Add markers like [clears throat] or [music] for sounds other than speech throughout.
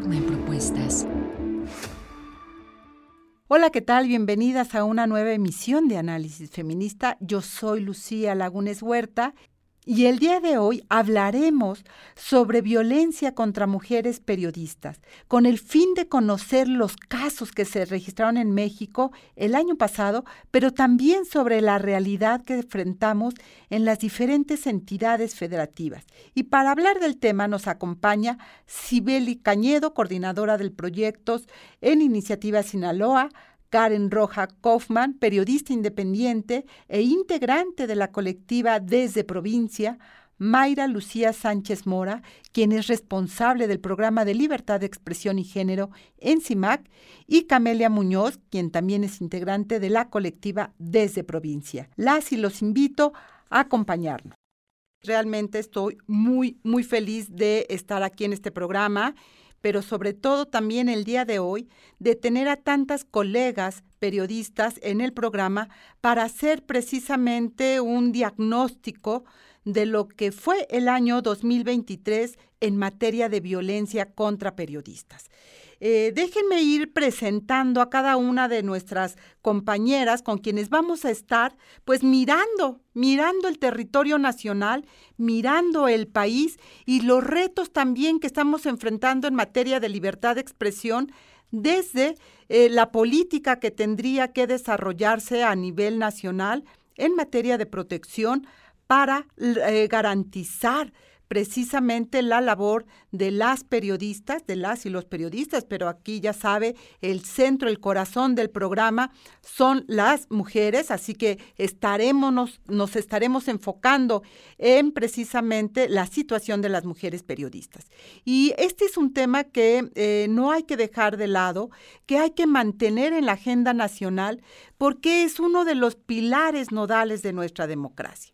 Propuestas. Hola, ¿qué tal? Bienvenidas a una nueva emisión de Análisis Feminista. Yo soy Lucía Lagunes Huerta y el día de hoy hablaremos sobre violencia contra mujeres periodistas, con el fin de conocer los casos que se registraron en México el año pasado, pero también sobre la realidad que enfrentamos en las diferentes entidades federativas. Y para hablar del tema nos acompaña Sibeli Cañedo, coordinadora del proyecto en Iniciativa Sinaloa, Karen Roja Kaufman, periodista independiente e integrante de la colectiva Desde Provincia, Mayra Lucía Sánchez Mora, quien es responsable del programa de libertad de expresión y género en CIMAC, y Camelia Muñoz, quien también es integrante de la colectiva Desde Provincia. Las y los invito a acompañarnos. Realmente estoy muy, muy feliz de estar aquí en este programa pero sobre todo también el día de hoy, de tener a tantas colegas periodistas en el programa para hacer precisamente un diagnóstico de lo que fue el año 2023 en materia de violencia contra periodistas. Eh, déjenme ir presentando a cada una de nuestras compañeras con quienes vamos a estar, pues mirando, mirando el territorio nacional, mirando el país y los retos también que estamos enfrentando en materia de libertad de expresión desde eh, la política que tendría que desarrollarse a nivel nacional en materia de protección para eh, garantizar precisamente la labor de las periodistas, de las y los periodistas, pero aquí ya sabe, el centro, el corazón del programa son las mujeres, así que estaremos, nos estaremos enfocando en precisamente la situación de las mujeres periodistas. Y este es un tema que eh, no hay que dejar de lado, que hay que mantener en la agenda nacional, porque es uno de los pilares nodales de nuestra democracia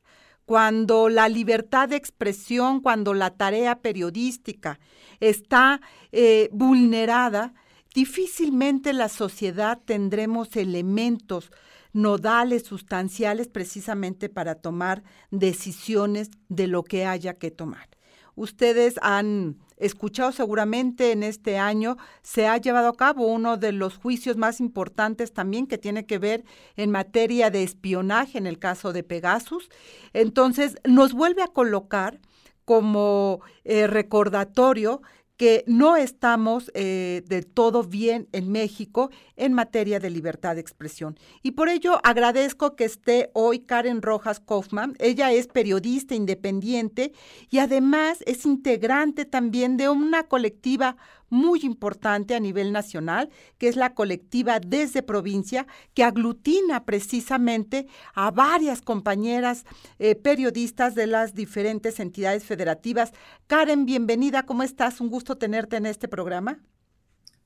cuando la libertad de expresión, cuando la tarea periodística está eh, vulnerada, difícilmente la sociedad tendremos elementos nodales, sustanciales, precisamente para tomar decisiones de lo que haya que tomar. Ustedes han escuchado seguramente en este año, se ha llevado a cabo uno de los juicios más importantes también que tiene que ver en materia de espionaje en el caso de Pegasus. Entonces, nos vuelve a colocar como eh, recordatorio que no estamos eh, del todo bien en México en materia de libertad de expresión. Y por ello agradezco que esté hoy Karen Rojas Kaufman. Ella es periodista independiente y además es integrante también de una colectiva muy importante a nivel nacional, que es la colectiva desde provincia, que aglutina precisamente a varias compañeras eh, periodistas de las diferentes entidades federativas. Karen, bienvenida, ¿cómo estás? Un gusto tenerte en este programa.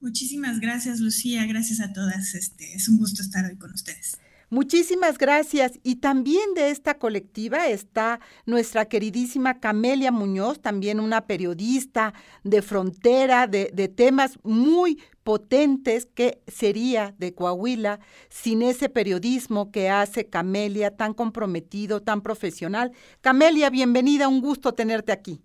Muchísimas gracias, Lucía. Gracias a todas. Este, es un gusto estar hoy con ustedes. Muchísimas gracias. Y también de esta colectiva está nuestra queridísima Camelia Muñoz, también una periodista de frontera, de, de, temas muy potentes que sería de Coahuila sin ese periodismo que hace Camelia tan comprometido, tan profesional. Camelia, bienvenida, un gusto tenerte aquí.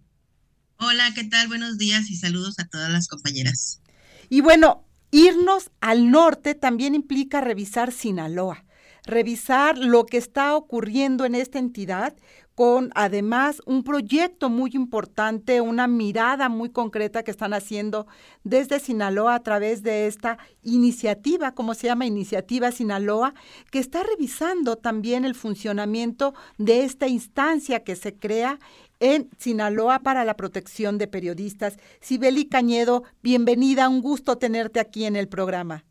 Hola, ¿qué tal? Buenos días y saludos a todas las compañeras. Y bueno, irnos al norte también implica revisar Sinaloa revisar lo que está ocurriendo en esta entidad con además un proyecto muy importante, una mirada muy concreta que están haciendo desde Sinaloa a través de esta iniciativa, como se llama Iniciativa Sinaloa, que está revisando también el funcionamiento de esta instancia que se crea en Sinaloa para la protección de periodistas. Sibeli Cañedo, bienvenida, un gusto tenerte aquí en el programa.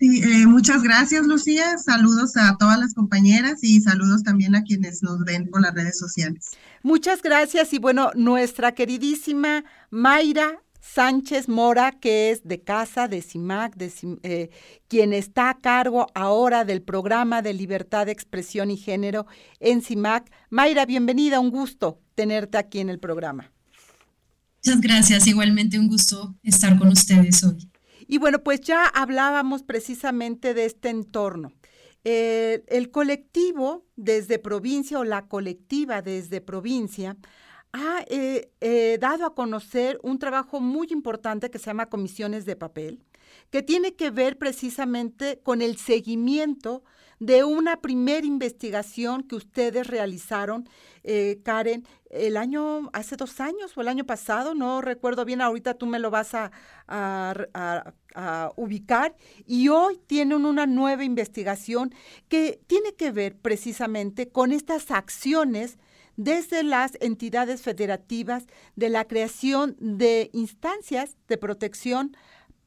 Sí, eh, muchas gracias, Lucía. Saludos a todas las compañeras y saludos también a quienes nos ven por las redes sociales. Muchas gracias y bueno, nuestra queridísima Mayra Sánchez Mora, que es de casa de CIMAC, de, eh, quien está a cargo ahora del programa de libertad de expresión y género en CIMAC. Mayra, bienvenida, un gusto tenerte aquí en el programa. Muchas gracias, igualmente un gusto estar con ustedes hoy. Y bueno, pues ya hablábamos precisamente de este entorno. Eh, el colectivo desde provincia o la colectiva desde provincia ha eh, eh, dado a conocer un trabajo muy importante que se llama Comisiones de Papel, que tiene que ver precisamente con el seguimiento de una primera investigación que ustedes realizaron, eh, Karen, el año, hace dos años o el año pasado, no recuerdo bien, ahorita tú me lo vas a, a ubicar, y hoy tienen una nueva investigación que tiene que ver precisamente con estas acciones desde las entidades federativas de la creación de instancias de protección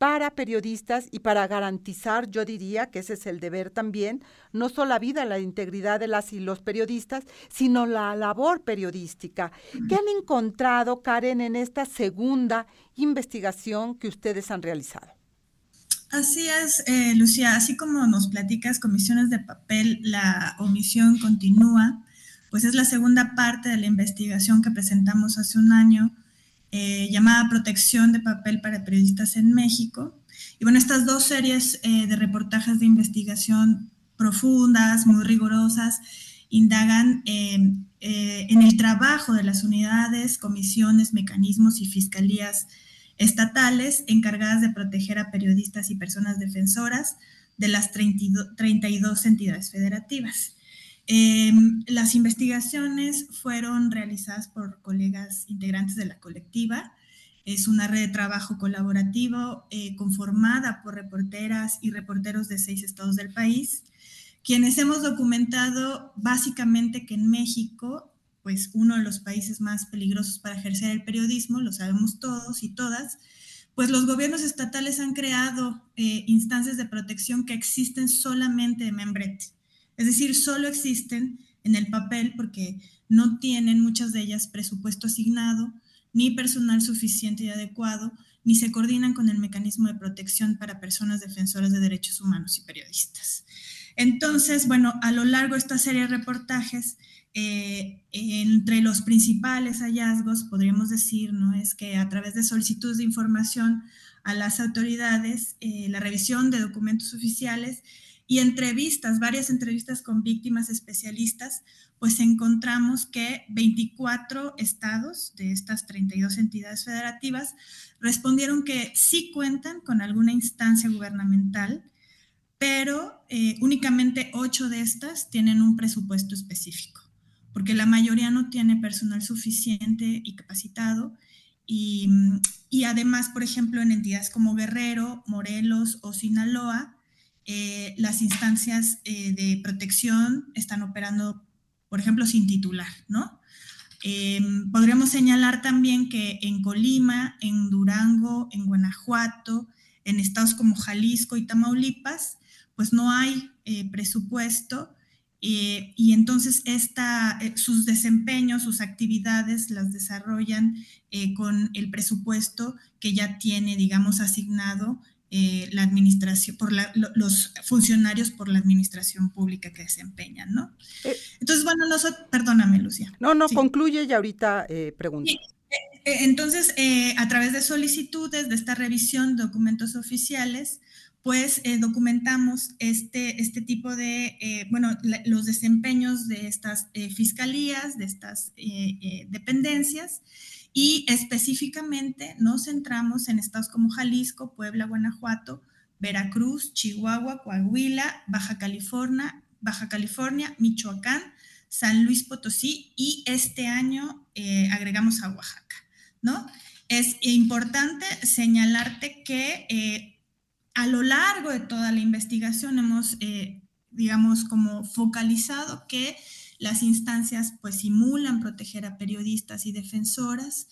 para periodistas y para garantizar, yo diría que ese es el deber también, no solo la vida, la integridad de las y los periodistas, sino la labor periodística. ¿Qué han encontrado, Karen, en esta segunda investigación que ustedes han realizado? Así es, eh, Lucía, así como nos platicas, comisiones de papel, la omisión continúa, pues es la segunda parte de la investigación que presentamos hace un año eh, llamada Protección de Papel para Periodistas en México. Y bueno, estas dos series eh, de reportajes de investigación profundas, muy rigurosas, indagan eh, en el trabajo de las unidades, comisiones, mecanismos y fiscalías estatales encargadas de proteger a periodistas y personas defensoras de las 32 entidades federativas. Em, las investigaciones fueron realizadas por colegas integrantes de la colectiva. Es una red de trabajo colaborativo eh, conformada por reporteras y reporteros de seis estados del país, quienes hemos documentado básicamente que en México, pues uno de los países más peligrosos para ejercer el periodismo, lo sabemos todos y todas, pues los gobiernos estatales han creado eh, instancias de protección que existen solamente de membrete es decir, solo existen en el papel porque no tienen muchas de ellas presupuesto asignado, ni personal suficiente y adecuado, ni se coordinan con el mecanismo de protección para personas defensoras de derechos humanos y periodistas. Entonces, bueno, a lo largo de esta serie de reportajes, eh, entre los principales hallazgos, podríamos decir, ¿no? Es que a través de solicitudes de información a las autoridades, eh, la revisión de documentos oficiales y entrevistas, varias entrevistas con víctimas especialistas, pues encontramos que 24 estados de estas 32 entidades federativas respondieron que sí cuentan con alguna instancia gubernamental, pero eh, únicamente 8 de estas tienen un presupuesto específico, porque la mayoría no tiene personal suficiente y capacitado. Y, y además, por ejemplo, en entidades como Guerrero, Morelos o Sinaloa, eh, las instancias eh, de protección están operando, por ejemplo, sin titular, ¿no? Em, podríamos señalar también que en Colima, en Durango, en Guanajuato, en estados como Jalisco y Tamaulipas, pues no hay eh, presupuesto y entonces esta, sus desempeños, sus actividades las desarrollan con el presupuesto que ya tiene, digamos, asignado eh, la administración, por los funcionarios por la administración pública que desempeñan, ¿no? Eh, entonces, bueno, nosotros, perdóname, Lucia. No, no, concluye y ahorita eh, pregunto. entonces, a través de solicitudes de esta revisión de documentos oficiales, pues documentamos este, este tipo de, bueno, los desempeños de estas fiscalías, de estas dependencias, y específicamente nos centramos en estados como Jalisco, Puebla, Guanajuato, Veracruz, Chihuahua, Coahuila, Baja California, Baja California, Michoacán, San Luis Potosí y este año eh, agregamos a Oaxaca, ¿no? Es importante señalarte que eh, a lo largo de toda la investigación hemos, eh, digamos, como focalizado que las instancias pues simulan proteger a periodistas y defensoras.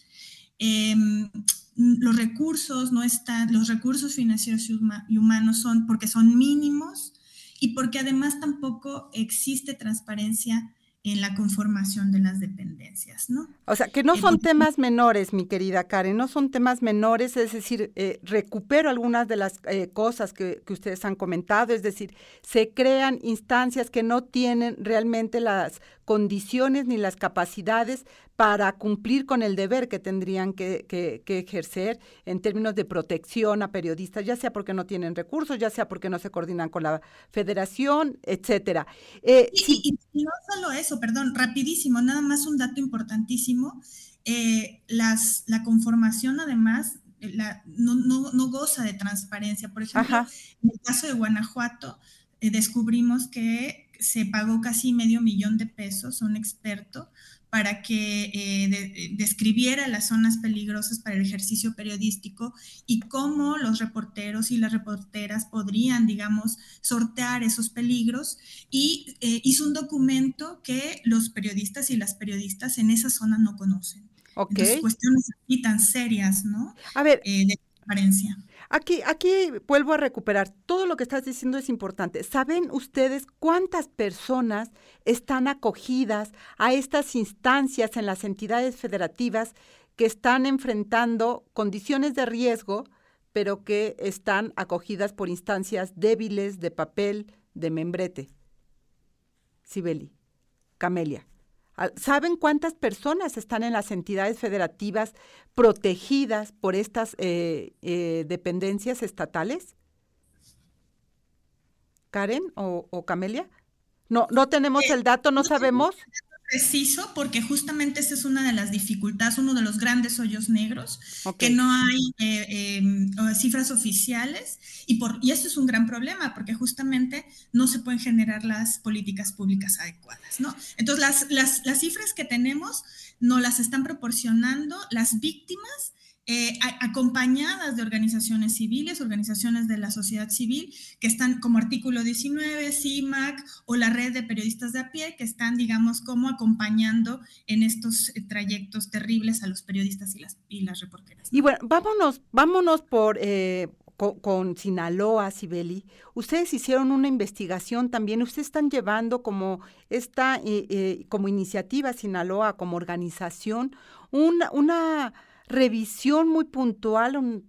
Em, los recursos no están, los recursos financieros y humanos son porque son mínimos y porque además tampoco existe transparencia en la conformación de las dependencias, ¿no? O sea, que no son temas menores, mi querida Karen, no son temas menores, es decir, eh, recupero algunas de las eh, cosas que, ustedes han comentado, es decir, se crean instancias que no tienen realmente las condiciones ni las capacidades para cumplir con el deber que tendrían que, ejercer en términos de protección a periodistas, ya sea porque no tienen recursos, ya sea porque no se coordinan con la federación, etcétera. Eh, y, no solo eso, perdón, rapidísimo, nada más un dato importantísimo. Eh, las, la conformación además la, no, no, goza de transparencia. Por ejemplo, en el caso de Guanajuato, eh, descubrimos que se pagó casi medio millón de pesos a un experto para que eh, describiera las zonas peligrosas para el ejercicio periodístico y cómo los reporteros y las reporteras podrían, digamos, sortear esos peligros. Y eh, hizo un documento que los periodistas y las periodistas en esa zona no conocen. Ok. cuestiones así tan serias, ¿no? A ver. Eh, de transparencia. Aquí, aquí vuelvo a recuperar. Todo lo que estás diciendo es importante. ¿Saben ustedes cuántas personas están acogidas a estas instancias en las entidades federativas que están enfrentando condiciones de riesgo, pero que están acogidas por instancias débiles de papel, de membrete? Sibeli, Camelia. ¿Saben cuántas personas están en las entidades federativas protegidas por estas eh, eh, dependencias estatales? Karen o, Camelia? No, no tenemos eh, el dato, no sabemos preciso porque justamente esa es una de las dificultades, uno de los grandes hoyos negros, que no hay eh, em, cifras oficiales y, por, y eso es un gran problema porque justamente no se pueden generar las políticas públicas adecuadas, ¿no? Entonces las, las, las cifras que tenemos no las están proporcionando las víctimas eh, acompañadas de organizaciones civiles, organizaciones de la sociedad civil, que están como artículo 19, CIMAC o la red de periodistas de a pie, que están, digamos, como acompañando en estos eh, trayectos terribles a los periodistas y las, y las reporteras. Y bueno, vámonos, vámonos por... Eh, con, Sinaloa, Sibeli, ustedes hicieron una investigación también, ustedes están llevando como esta, como iniciativa Sinaloa, como organización, una, una revisión muy puntual,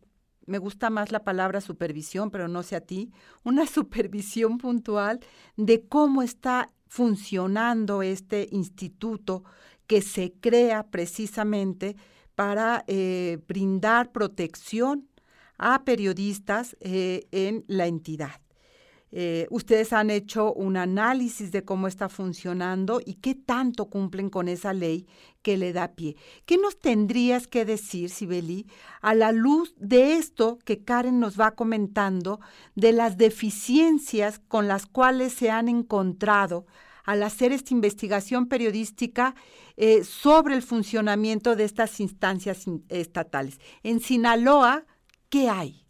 me gusta más la palabra supervisión, pero no sé a ti, una [laughs] supervisión puntual de cómo está funcionando este instituto que se crea precisamente para eh, brindar protección a periodistas eh, en la entidad. Eh, ustedes han hecho un análisis de cómo está funcionando y qué tanto cumplen con esa ley que le da pie. ¿Qué nos tendrías que decir, Sibeli, a la luz de esto que Karen nos va comentando, de las deficiencias con las cuales se han encontrado al hacer esta investigación periodística eh, sobre el funcionamiento de estas instancias estatales? En Sinaloa, ¿qué hay?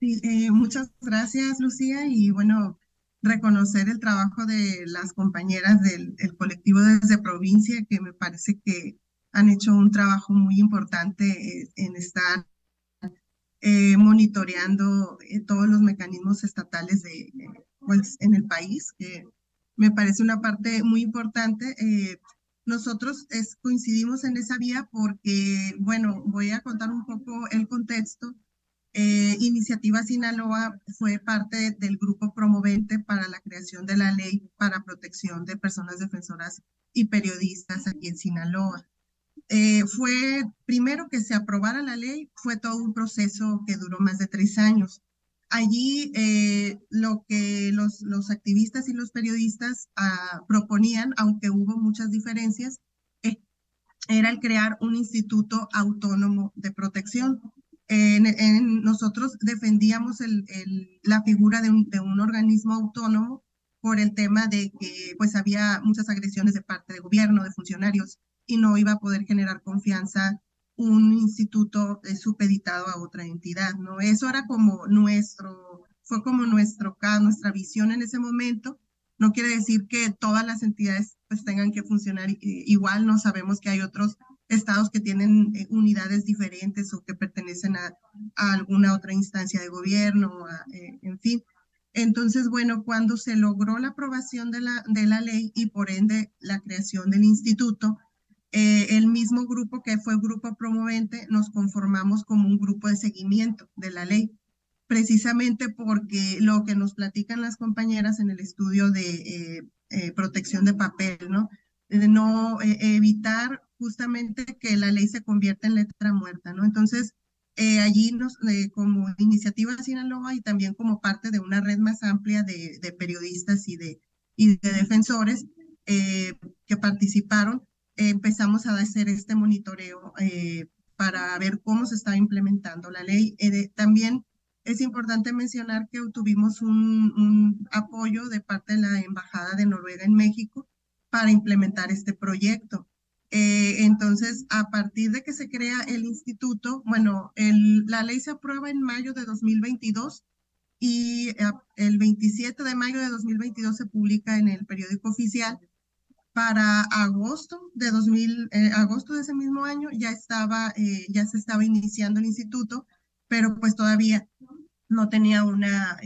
Eh, muchas gracias, Lucía. Y bueno, reconocer el trabajo de las compañeras del colectivo desde provincia, que me parece que han hecho un trabajo muy importante eh, en estar eh, monitoreando todos los mecanismos estatales de, pues, en el país, que me parece una parte muy importante. nosotros es, coincidimos en esa vía porque, bueno, voy a contar un poco el contexto. Eh, Iniciativa Sinaloa fue parte del grupo promovente para la creación de la ley para protección de personas defensoras y periodistas aquí en Sinaloa. Eh, fue primero que se aprobara la ley, fue todo un proceso que duró más de tres años. Allí eh, lo que los, los, activistas y los periodistas ah, proponían, aunque hubo muchas diferencias, era el crear un instituto autónomo de protección en, nosotros defendíamos la figura de un, organismo autónomo por el tema de que pues había muchas agresiones de parte de gobierno, de funcionarios, y no iba a poder generar confianza un instituto supeditado a otra entidad, ¿no? Eso era como nuestro, fue como nuestro nuestra visión en ese momento. No quiere decir que todas las entidades pues tengan que funcionar igual, no sabemos que hay otros estados que tienen eh, unidades diferentes o que pertenecen a, alguna otra instancia de gobierno, eh, en fin. Entonces, bueno, cuando se logró la aprobación de la, de la ley y por ende la creación del instituto, eh, el mismo grupo que fue grupo promovente nos conformamos como un grupo de seguimiento de la ley. precisamente porque lo que nos platican las compañeras en el estudio de protección de papel, ¿no? De no evitar justamente que la ley se convierta en letra muerta, ¿no? Entonces, eh, allí nos, eh, como iniciativa Sinaloa y también como parte de una red más amplia de, periodistas y de, y de defensores eh, que participaron, empezamos a hacer este monitoreo para ver cómo se está implementando la ley. también es importante mencionar que tuvimos un apoyo de parte de la Embajada de Noruega en México para implementar este proyecto. Eh, entonces, a partir de que se crea el instituto, bueno, la ley se aprueba en mayo de 2022 y eh, el 27 de mayo de 2022 se publica en el periódico oficial. Para agosto de 2000, eh, agosto de ese mismo año ya estaba, ya se estaba iniciando el instituto, pero pues todavía no tenía una,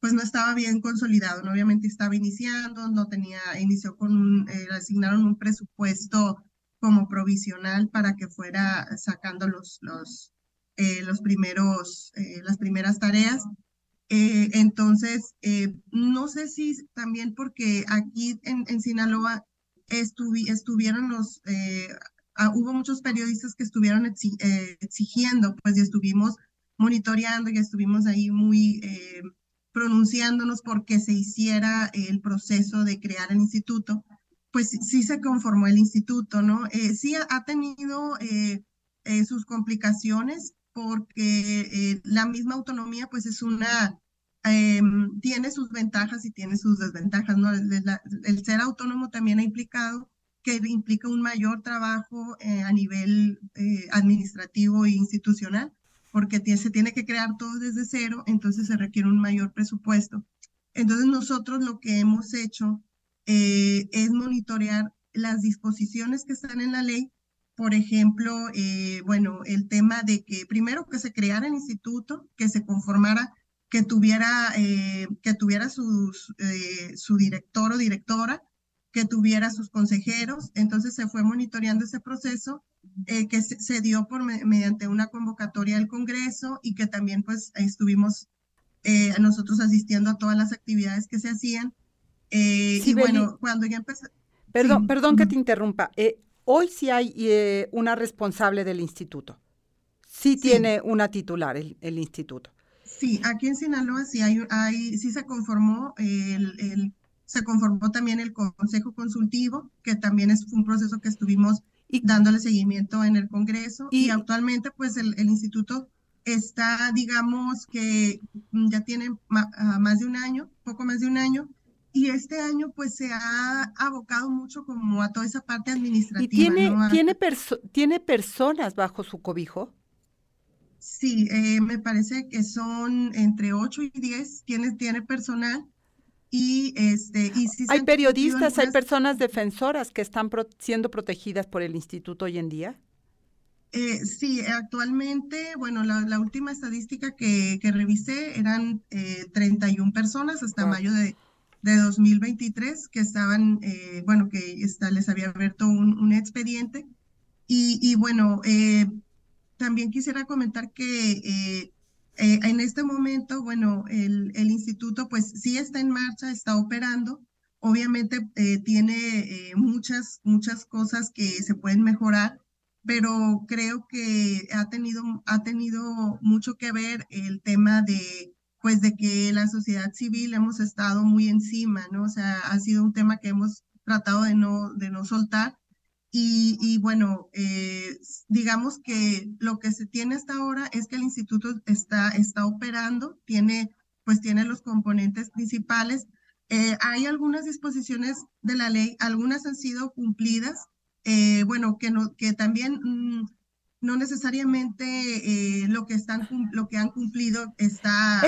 pues no estaba bien consolidado, ¿no? obviamente estaba iniciando, no tenía, inició con un, eh, asignaron un presupuesto como provisional para que fuera sacando los, los, eh, los primeros, eh, las primeras tareas. entonces, no sé si también porque aquí en, en Sinaloa estuvieron los, ah, hubo muchos periodistas que estuvieron exigiendo, pues y estuvimos monitoreando y estuvimos ahí muy pronunciándonos porque se hiciera el proceso de crear el instituto, pues sí se conformó el instituto, ¿no? Eh, sí ha, tenido eh, eh, sus complicaciones porque la misma autonomía pues es una, em, tiene sus ventajas y tiene sus desventajas, ¿no? el ser autónomo también ha implicado que implica un mayor trabajo a nivel administrativo e institucional, porque se tiene que crear todo desde cero, entonces se requiere un mayor presupuesto. Entonces nosotros lo que hemos hecho eh, es monitorear las disposiciones que están en la ley, por ejemplo, eh, bueno, el tema de que primero que se creara el instituto, que se conformara, que tuviera, eh, que tuviera su director o directora, que tuviera sus consejeros, entonces se fue monitoreando ese proceso eh, que se, dio por mediante una convocatoria del Congreso y que también pues estuvimos eh, nosotros asistiendo a todas las actividades que se hacían. Eh, y bueno, cuando ya empezó... Perdón, perdón que te interrumpa. hoy sí hay una responsable del instituto. Sí, tiene una titular el, el, instituto. Sí, aquí en Sinaloa sí hay, hay sí se conformó el, el se conformó también el Consejo Consultivo, que también es un proceso que estuvimos y, dándole seguimiento en el Congreso. Y, actualmente, pues el, instituto está, digamos, que ya tiene ah, más de un año, poco más de un año, y este año pues se ha abocado mucho como a toda esa parte administrativa. ¿Y tiene, ¿tiene, ¿tiene personas bajo su cobijo? Sí, eh, me parece que son entre 8 y 10, tiene, tiene personal y este y hay periodistas, hay personas defensoras que están siendo protegidas por el instituto hoy en día. Eh, sí, actualmente, bueno, la, última estadística que, que revisé eran eh, 31 personas hasta mayo de, de, 2023 que estaban, eh, bueno, que está, les había abierto un, un expediente. Y, y bueno, eh, también quisiera comentar que eh, en este momento, bueno, el, instituto pues sí está en marcha, está operando. Obviamente eh, tiene eh, muchas, muchas cosas que se pueden mejorar, pero creo que ha tenido, ha tenido mucho que ver el tema de, pues de que la sociedad civil hemos estado muy encima, ¿no? O sea, ha sido un tema que hemos tratado de no, de no soltar y, bueno, eh, digamos que lo que se tiene hasta ahora es que el instituto está, está operando, tiene, pues tiene los componentes principales. Eh, hay algunas disposiciones de la ley, algunas han sido cumplidas, eh, bueno, que, no, que también mm, no necesariamente lo, que están, lo que han cumplido está...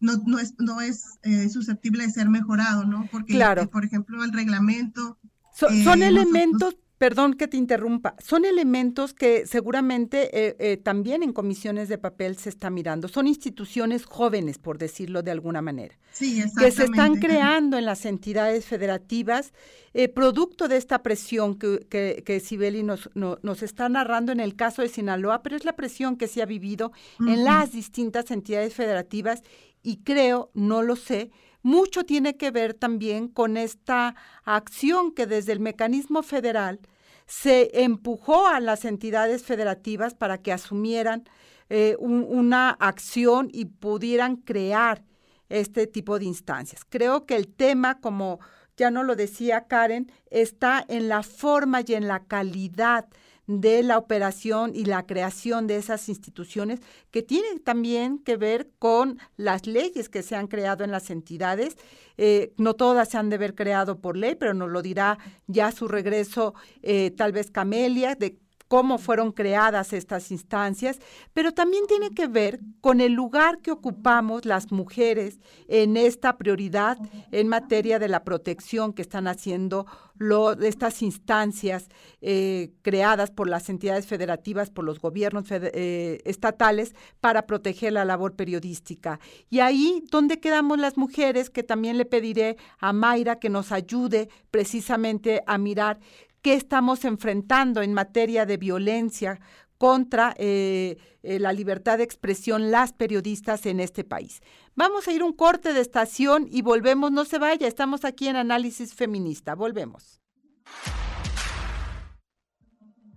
no, no es, no es susceptible de ser mejorado, ¿no? Porque, claro. por ejemplo, el reglamento son, elementos, perdón que te interrumpa, son elementos que seguramente eh, eh, también en comisiones de papel se está mirando. Son instituciones jóvenes, por decirlo de alguna manera, sí, que se están creando en las entidades federativas, eh, producto de esta presión que, que, Sibeli nos, nos está narrando en el caso de Sinaloa, pero es la presión que se ha vivido en las distintas entidades federativas y creo, no lo sé, mucho tiene que ver también con esta acción que desde el mecanismo federal se empujó a las entidades federativas para que asumieran eh, una acción y pudieran crear este tipo de instancias. Creo que el tema, como ya no lo decía Karen, está en la forma y en la calidad de la operación y la creación de esas instituciones que tienen también que ver con las leyes que se han creado en las entidades. Eh, no todas se han de haber creado por ley, pero nos lo dirá ya su regreso eh, tal vez Camelia, de cómo fueron creadas estas instancias, pero también tiene que ver con el lugar que ocupamos las mujeres en esta prioridad en materia de la protección que están haciendo lo, estas instancias eh, creadas por las entidades federativas, por los gobiernos eh, estatales para proteger la labor periodística. Y ahí, ¿dónde quedamos las mujeres? Que también le pediré a Mayra que nos ayude precisamente a mirar qué estamos enfrentando en materia de violencia contra eh, eh, la libertad de expresión las periodistas en este país. Vamos a ir un corte de estación y volvemos, no se vaya, estamos aquí en Análisis Feminista, volvemos.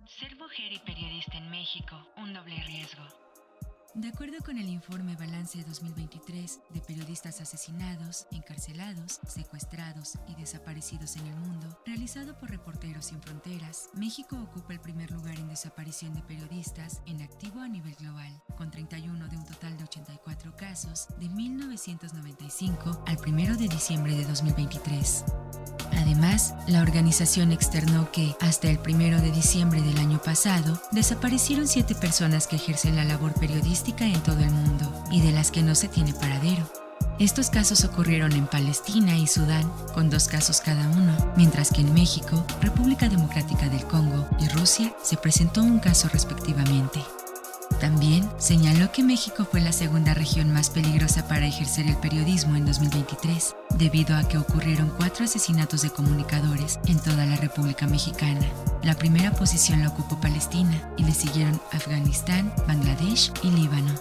Ser mujer y periodista en México, un doble riesgo. De acuerdo con el informe Balance 2023 de periodistas asesinados, encarcelados, secuestrados y desaparecidos en el mundo, realizado por Reporteros Sin Fronteras, México ocupa el primer lugar en desaparición de periodistas en activo a nivel global, con 31 de un total de 84 casos de 1995 al 1 de diciembre de 2023. Además, la organización externó que, hasta el 1 de diciembre del año pasado, desaparecieron siete personas que ejercen la labor periodística en todo el mundo y de las que no se tiene paradero. Estos casos ocurrieron en Palestina y Sudán, con dos casos cada uno, mientras que en México, República Democrática del Congo y Rusia se presentó un caso respectivamente. También señaló que México fue la segunda región más peligrosa para ejercer el periodismo en 2023, debido a que ocurrieron cuatro asesinatos de comunicadores en toda la República Mexicana. La primera posición la ocupó Palestina y le siguieron Afganistán, Bangladesh y Líbano.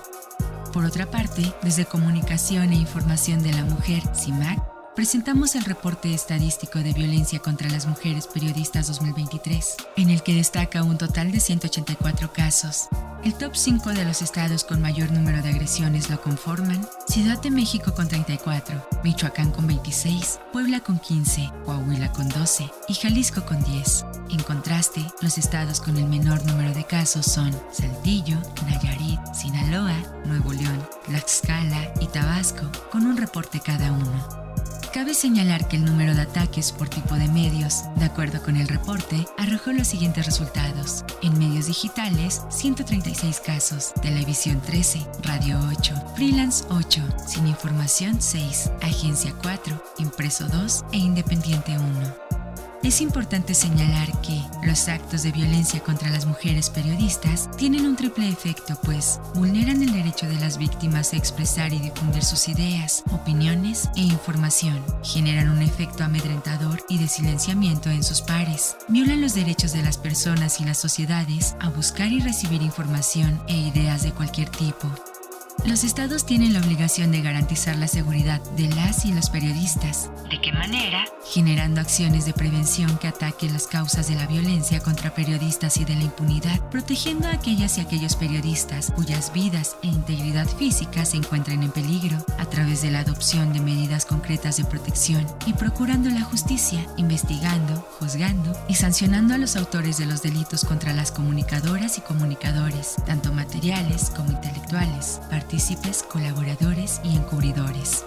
Por otra parte, desde Comunicación e Información de la Mujer, CIMAC, presentamos el reporte estadístico de violencia contra las mujeres periodistas 2023, en el que destaca un total de 184 casos. El top 5 de los estados con mayor número de agresiones lo conforman Ciudad de México con 34, Michoacán con 26, Puebla con 15, Coahuila con 12 y Jalisco con 10. En contraste, los estados con el menor número de casos son Saltillo, Nayarit, Sinaloa, Nuevo León, Tlaxcala y Tabasco, con un reporte cada uno. Cabe señalar que el número de ataques por tipo de medios, de acuerdo con el reporte, arrojó los siguientes resultados. En medios digitales, 136 casos, televisión 13, radio 8, freelance 8, sin información 6, agencia 4, impreso 2 e independiente 1. Es importante señalar que los actos de violencia contra las mujeres periodistas tienen un triple efecto, pues vulneran el derecho de las víctimas a expresar y difundir sus ideas, opiniones e información, generan un efecto amedrentador y de silenciamiento en sus pares, violan los derechos de las personas y las sociedades a buscar y recibir información e ideas de cualquier tipo, los estados tienen la obligación de garantizar la seguridad de las y los periodistas. ¿De qué manera? Generando acciones de prevención que ataquen las causas de la violencia contra periodistas y de la impunidad, protegiendo a aquellas y aquellos periodistas cuyas vidas e integridad física se encuentren en peligro, a través de la adopción de medidas concretas de protección y procurando la justicia, investigando, juzgando y sancionando a los autores de los delitos contra las comunicadoras y comunicadores, tanto materiales como intelectuales, partícipes, colaboradores y encubridores.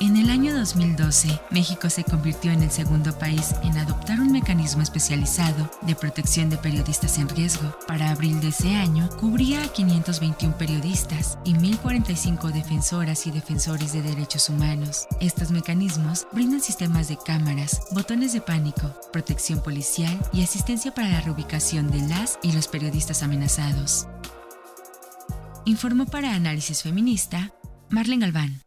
En el año 2012, México se convirtió en el segundo país en adoptar un mecanismo especializado de protección de periodistas en riesgo. Para abril de ese año, cubría a 521 periodistas y 1.045 defensoras y defensores de derechos humanos. Estos mecanismos brindan sistemas de cámaras, botones de pánico, protección policial y asistencia para la reubicación de las y los periodistas amenazados. Informó para Análisis Feminista Marlene Galván.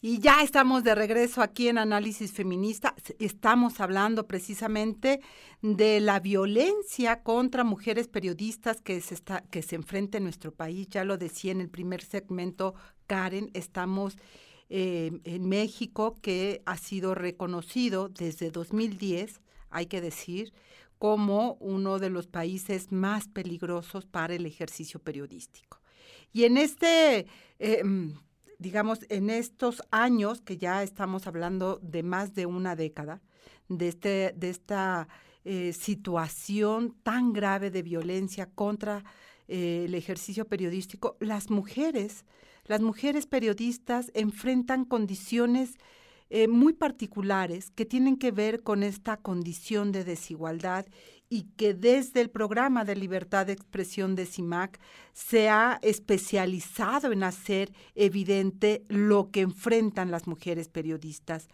Y ya estamos de regreso aquí en Análisis Feminista. Estamos hablando precisamente de la violencia contra mujeres periodistas que se, está, que se enfrenta en nuestro país. Ya lo decía en el primer segmento, Karen, estamos eh, en México, que ha sido reconocido desde 2010, hay que decir, como uno de los países más peligrosos para el ejercicio periodístico. Y en este... Eh, digamos, en estos años, que ya estamos hablando de más de una década, de, este, de esta eh, situación tan grave de violencia contra eh, el ejercicio periodístico, las mujeres, las mujeres periodistas enfrentan condiciones eh, muy particulares que tienen que ver con esta condición de desigualdad y que desde el programa de libertad de expresión de CIMAC se ha especializado en hacer evidente lo que enfrentan las mujeres periodistas.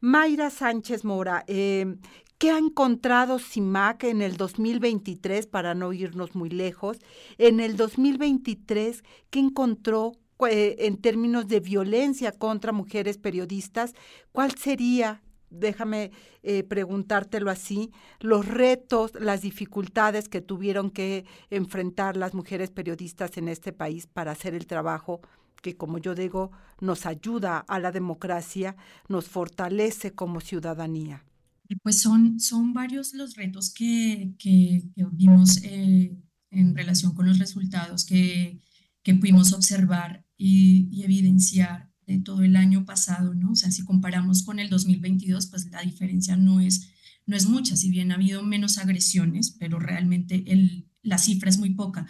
Mayra Sánchez Mora, eh, ¿qué ha encontrado CIMAC en el 2023, para no irnos muy lejos? En el 2023, ¿qué encontró en términos de violencia contra mujeres periodistas? ¿Cuál sería déjame eh, preguntártelo así, los retos, las dificultades que tuvieron que enfrentar las mujeres periodistas en este país para hacer el trabajo que, como yo digo, nos ayuda a la democracia, nos fortalece como ciudadanía. Pues son, son varios los retos que, que, vimos eh, en relación con los resultados que, que pudimos observar y, y evidenciar de todo el año pasado, ¿no? O sea, si comparamos con el 2022, pues la diferencia no es, no es mucha, si bien ha habido menos agresiones, pero realmente el, la cifra es muy poca.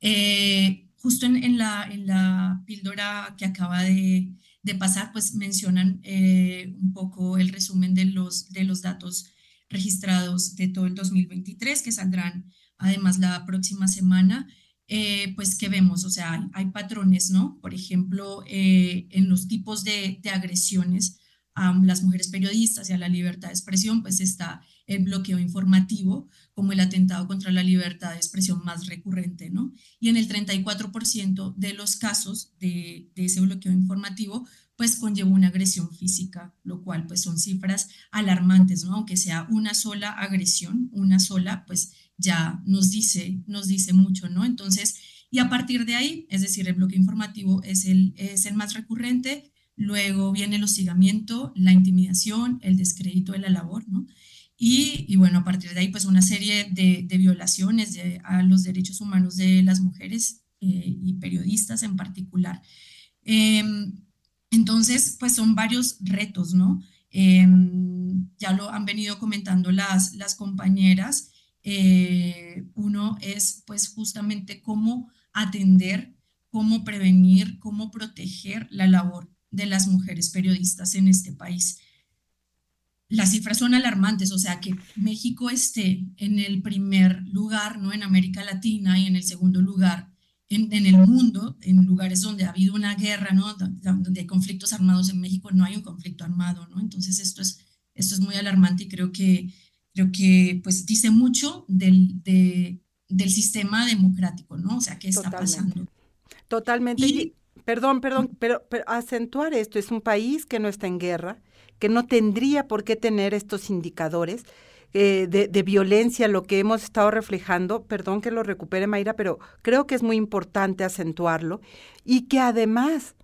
Eh, justo en, la, en la píldora que acaba de, de pasar, pues mencionan eh, un poco el resumen de los, de los datos registrados de todo el 2023, que saldrán además la próxima semana. Eh, pues que vemos, o sea, hay, patrones, ¿no? Por ejemplo, eh, en los tipos de, agresiones a las mujeres periodistas y a la libertad de expresión, pues está el bloqueo informativo como el atentado contra la libertad de expresión más recurrente, ¿no? Y en el 34% de los casos de, de ese bloqueo informativo, pues conlleva una agresión física, lo cual pues son cifras alarmantes, ¿no? Aunque sea una sola agresión, una sola, pues ya nos dice, nos dice mucho, ¿no? Entonces, y a partir de ahí, es decir, el bloque informativo es el, es el más recurrente, luego viene el hostigamiento, la intimidación, el descrédito de la labor, ¿no? Y, y bueno, a partir de ahí, pues una serie de, de violaciones de, a los derechos humanos de las mujeres eh, y periodistas en particular. Em, entonces, pues son varios retos, ¿no? Em, ya lo han venido comentando las, las compañeras. Eh, uno es pues justamente cómo atender, cómo prevenir, cómo proteger la labor de las mujeres periodistas en este país. Las cifras son alarmantes, o sea, que México esté en el primer lugar, ¿no? En América Latina y en el segundo lugar en, en, el mundo, en lugares donde ha habido una guerra, ¿no? Donde hay conflictos armados en México, no hay un conflicto armado, ¿no? Entonces esto es, esto es muy alarmante y creo que creo que pues dice mucho del, del sistema democrático, ¿no? O sea, ¿qué está pasando? Totalmente. perdón, perdón, pero, acentuar esto, es un país que no está en guerra, que no tendría por qué tener estos indicadores. Eh, de, de, violencia, lo que hemos estado reflejando, perdón que lo recupere Mayra, pero creo que es muy importante acentuarlo, y que además,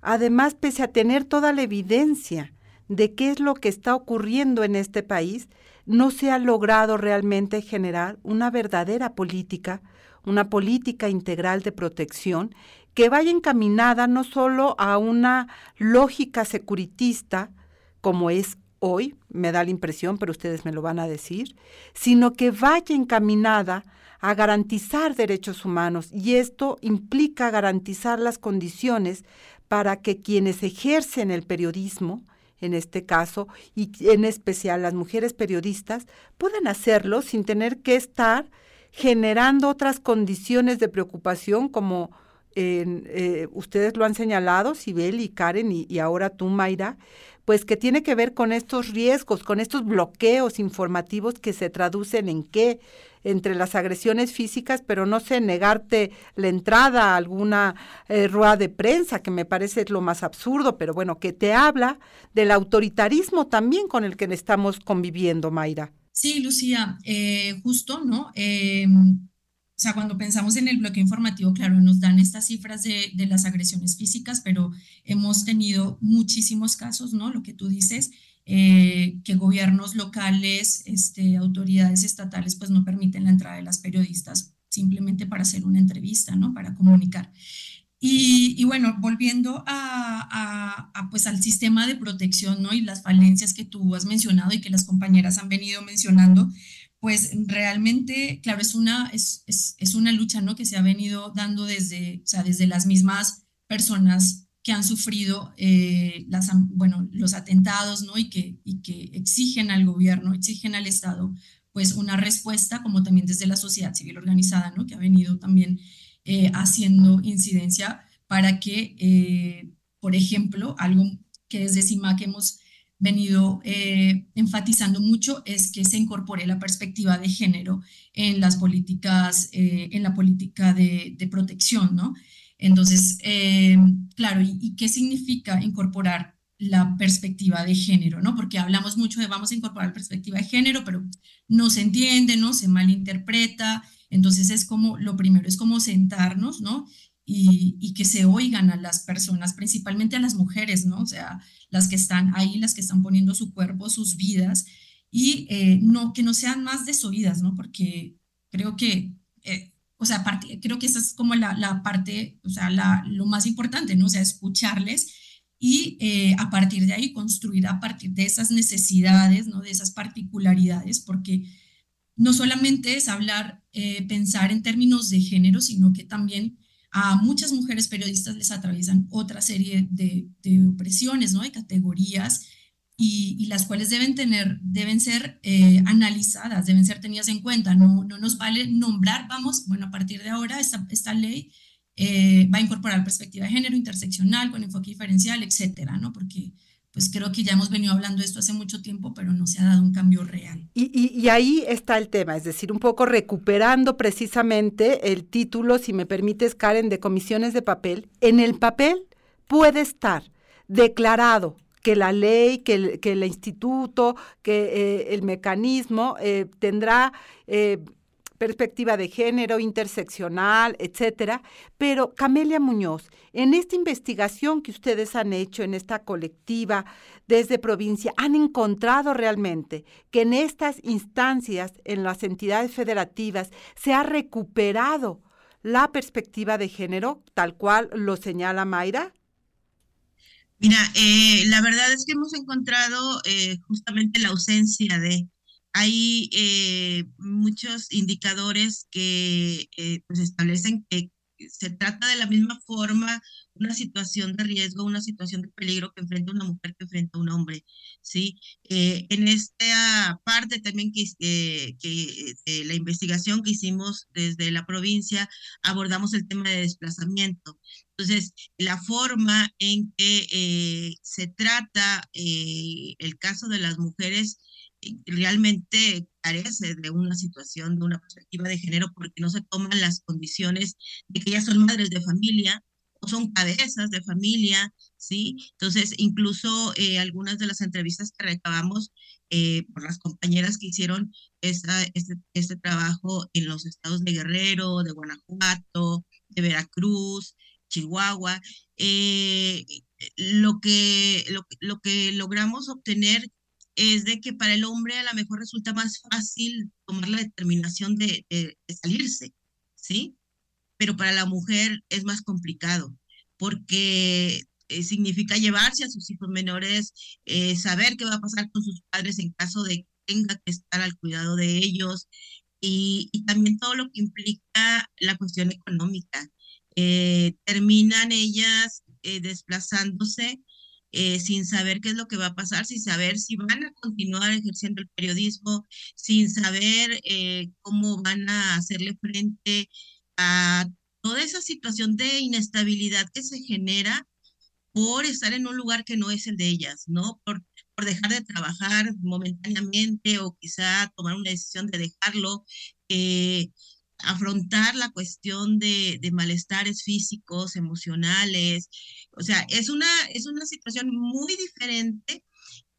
además, pese a tener toda la evidencia de qué es lo que está ocurriendo en este país, no se ha logrado realmente generar una verdadera política, una política integral de protección que vaya encaminada no solo a una lógica securitista, como es hoy, me da la impresión, pero ustedes me lo van a decir, sino que vaya encaminada a garantizar derechos humanos. Y esto implica garantizar las condiciones para que quienes ejercen el periodismo, en este caso, y en especial las mujeres periodistas, puedan hacerlo sin tener que estar generando otras condiciones de preocupación como eh, ustedes lo han señalado, Sibel y Karen y, y ahora tú, Mayra, pues que tiene que ver con estos riesgos, con estos bloqueos informativos que se traducen en qué, entre las agresiones físicas, pero no sé, negarte la entrada a alguna eh, rueda de prensa, que me parece lo más absurdo, pero bueno, que te habla del autoritarismo también con el que estamos conviviendo, Mayra. Sí, Lucía, eh, justo, ¿no? Em, o sea, cuando pensamos en el bloqueo informativo, claro, nos dan estas cifras de, las agresiones físicas, pero hemos tenido muchísimos casos, ¿no? Lo que tú dices, eh, que gobiernos locales, este, autoridades estatales, pues no permiten la entrada de las periodistas simplemente para hacer una entrevista, ¿no? Para comunicar. Y, bueno, volviendo a, pues al sistema de protección, ¿no? Y las falencias que tú has mencionado y que las compañeras han venido mencionando, pues realmente, claro, es una, es, es, una lucha, ¿no? Que se ha venido dando desde, o sea, desde las mismas personas que han sufrido eh, los atentados ¿no? y, que, y que exigen al gobierno, exigen al Estado pues una respuesta, como también desde la sociedad civil organizada, ¿no? que ha venido también eh, haciendo incidencia para que, eh, por ejemplo, algo que desde CIMAC hemos venido enfatizando mucho es que se incorpore la perspectiva de género en las políticas, en la política de, de protección, ¿no? Entonces, eh, claro, ¿y, qué significa incorporar la perspectiva de género, ¿no? Porque hablamos mucho de vamos a incorporar perspectiva de género, pero no se entiende, ¿no? Se malinterpreta. Entonces es como, lo primero es como sentarnos, ¿no? Y, que se oigan a las personas, principalmente a las mujeres, ¿no? O sea, las que están ahí, las que están poniendo su cuerpo, sus vidas, y eh, no, que no sean más desoídas, ¿no? Porque creo que eh, o sea, creo que esa es como la, parte, o sea, la, lo más importante, ¿no? O sea, escucharles y eh, a partir de ahí construir a partir de esas necesidades, ¿no? De esas particularidades, porque no solamente es hablar, eh, pensar en términos de género, sino que también a muchas mujeres periodistas les atraviesan otra serie de, de opresiones, ¿no? De categorías y, las cuales deben tener, deben ser eh, analizadas, deben ser tenidas en cuenta. No, no nos vale nombrar, vamos, bueno, a partir de ahora esta, esta ley eh, va a incorporar perspectiva de género interseccional con enfoque diferencial, etcétera, ¿no? Porque pues creo que ya hemos venido hablando de esto hace mucho tiempo, pero no se ha dado un cambio real. Y, y, y, ahí está el tema, es decir, un poco recuperando precisamente el título, si me permites, Karen, de comisiones de papel. En el papel puede estar declarado que la ley, que el, instituto, que eh, el mecanismo eh, tendrá eh, perspectiva de género, interseccional, etcétera. Pero Camelia Muñoz, en esta investigación que ustedes han hecho, en esta colectiva desde provincia, ¿han encontrado realmente que en estas instancias, en las entidades federativas, se ha recuperado la perspectiva de género, tal cual lo señala Mayra? Mira, eh, la verdad es que hemos encontrado eh, justamente la ausencia de, hay eh, muchos indicadores que pues establecen que se trata de la misma forma una situación de riesgo, una situación de peligro que enfrenta una mujer que enfrenta un hombre, ¿sí? en esta parte también que la investigación que hicimos desde la provincia, abordamos el tema de desplazamiento. Entonces, la forma en que eh, se trata eh, el caso de las mujeres eh, realmente carece de una situación, de una perspectiva de género, porque no se toman las condiciones de que ellas son madres de familia o son cabezas de familia, ¿sí? Entonces, incluso algunas de las entrevistas que recabamos por las compañeras que hicieron este, este trabajo en los estados de Guerrero, de Guanajuato, de Veracruz, Chihuahua. Eh, lo, que, lo, que logramos obtener es de que para el hombre a lo mejor resulta más fácil tomar la determinación de, salirse, ¿sí? Pero para la mujer es más complicado porque eh, significa llevarse a sus hijos menores, eh, saber qué va a pasar con sus padres en caso de que tenga que estar al cuidado de ellos y también todo lo que implica la cuestión económica. Eh, terminan ellas desplazándose sin saber qué es lo que va a pasar, sin saber si van a continuar ejerciendo el periodismo, sin saber cómo van a hacerle frente a toda esa situación de inestabilidad que se genera por estar en un lugar que no es el de ellas, ¿no? Por, por dejar de trabajar momentáneamente o quizá tomar una decisión de dejarlo, eh, afrontar la cuestión de, malestares físicos, emocionales. O sea, es una, es una situación muy diferente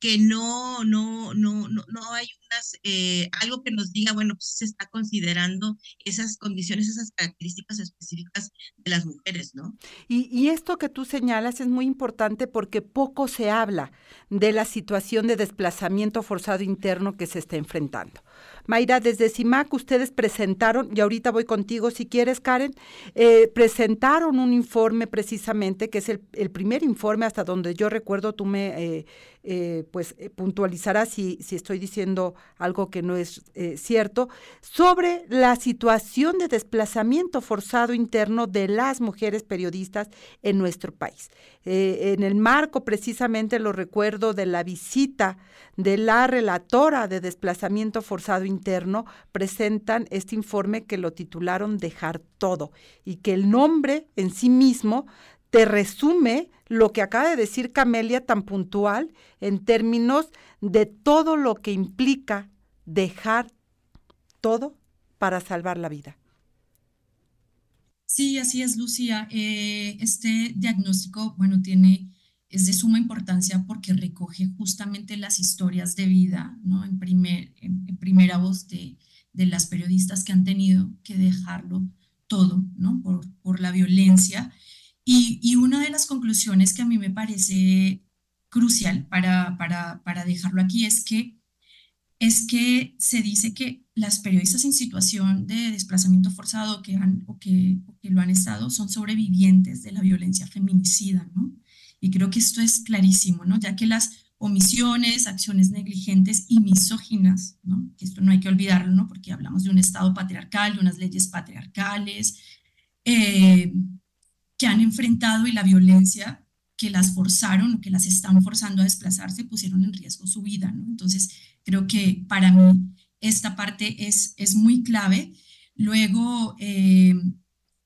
que no, no, no, no, no hay unas, eh, algo que nos diga, bueno, pues se está considerando esas condiciones, esas características específicas de las mujeres, ¿no? Y, esto que tú señalas es muy importante porque poco se habla de la situación de desplazamiento forzado interno que se está enfrentando. Mayra, desde CIMAC ustedes presentaron, y ahorita voy contigo si quieres, Karen, eh, presentaron un informe precisamente, que es el, primer informe hasta donde yo recuerdo, tú me eh, eh, pues puntualizarás si, si estoy diciendo algo que no es cierto, sobre la situación de desplazamiento forzado interno de las mujeres periodistas en nuestro país. en el marco precisamente lo recuerdo de la visita de la relatora de desplazamiento forzado interno presentan este informe que lo titularon Dejar todo y que el nombre en sí mismo te resume lo que acaba de decir Camelia tan puntual en términos de todo lo que implica dejar todo para salvar la vida. Sí, así es, Lucía. Eh, este diagnóstico, bueno, tiene es de suma importancia porque recoge justamente las historias de vida, ¿no? En, primer, en, primera voz de, de, las periodistas que han tenido que dejarlo todo, ¿no? Por, por la violencia. Y, una de las conclusiones que a mí me parece crucial para, para, para dejarlo aquí es que, es que se dice que las periodistas en situación de desplazamiento forzado que han, o, que, lo han estado son sobrevivientes de la violencia feminicida, ¿no? Y creo que esto es clarísimo, ¿no? Ya que las omisiones, acciones negligentes y misóginas, ¿no? Esto no hay que olvidarlo, ¿no? Porque hablamos de un Estado patriarcal, de unas leyes patriarcales, eh, que han enfrentado y la violencia que las forzaron o que las están forzando a desplazarse pusieron en riesgo su vida. Entonces, creo que para mí esta parte es, es muy clave. Luego, eh,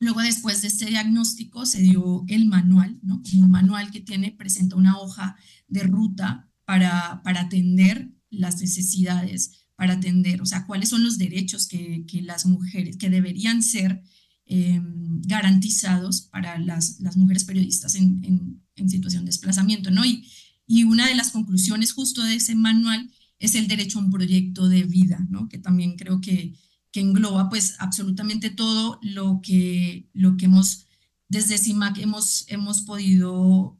Luego, después de este diagnóstico, se dio el manual, ¿no? Un manual que tiene, presenta una hoja de ruta para, para atender las necesidades, para atender, o sea, cuáles son los derechos que, que las mujeres, que deberían ser eh, garantizados para las, las mujeres periodistas en, en, situación de desplazamiento, ¿no? Y, y una de las conclusiones justo de ese manual es el derecho a un proyecto de vida, ¿no? Que también creo que que engloba pues absolutamente todo lo que, lo que hemos, desde CIMAC hemos, hemos podido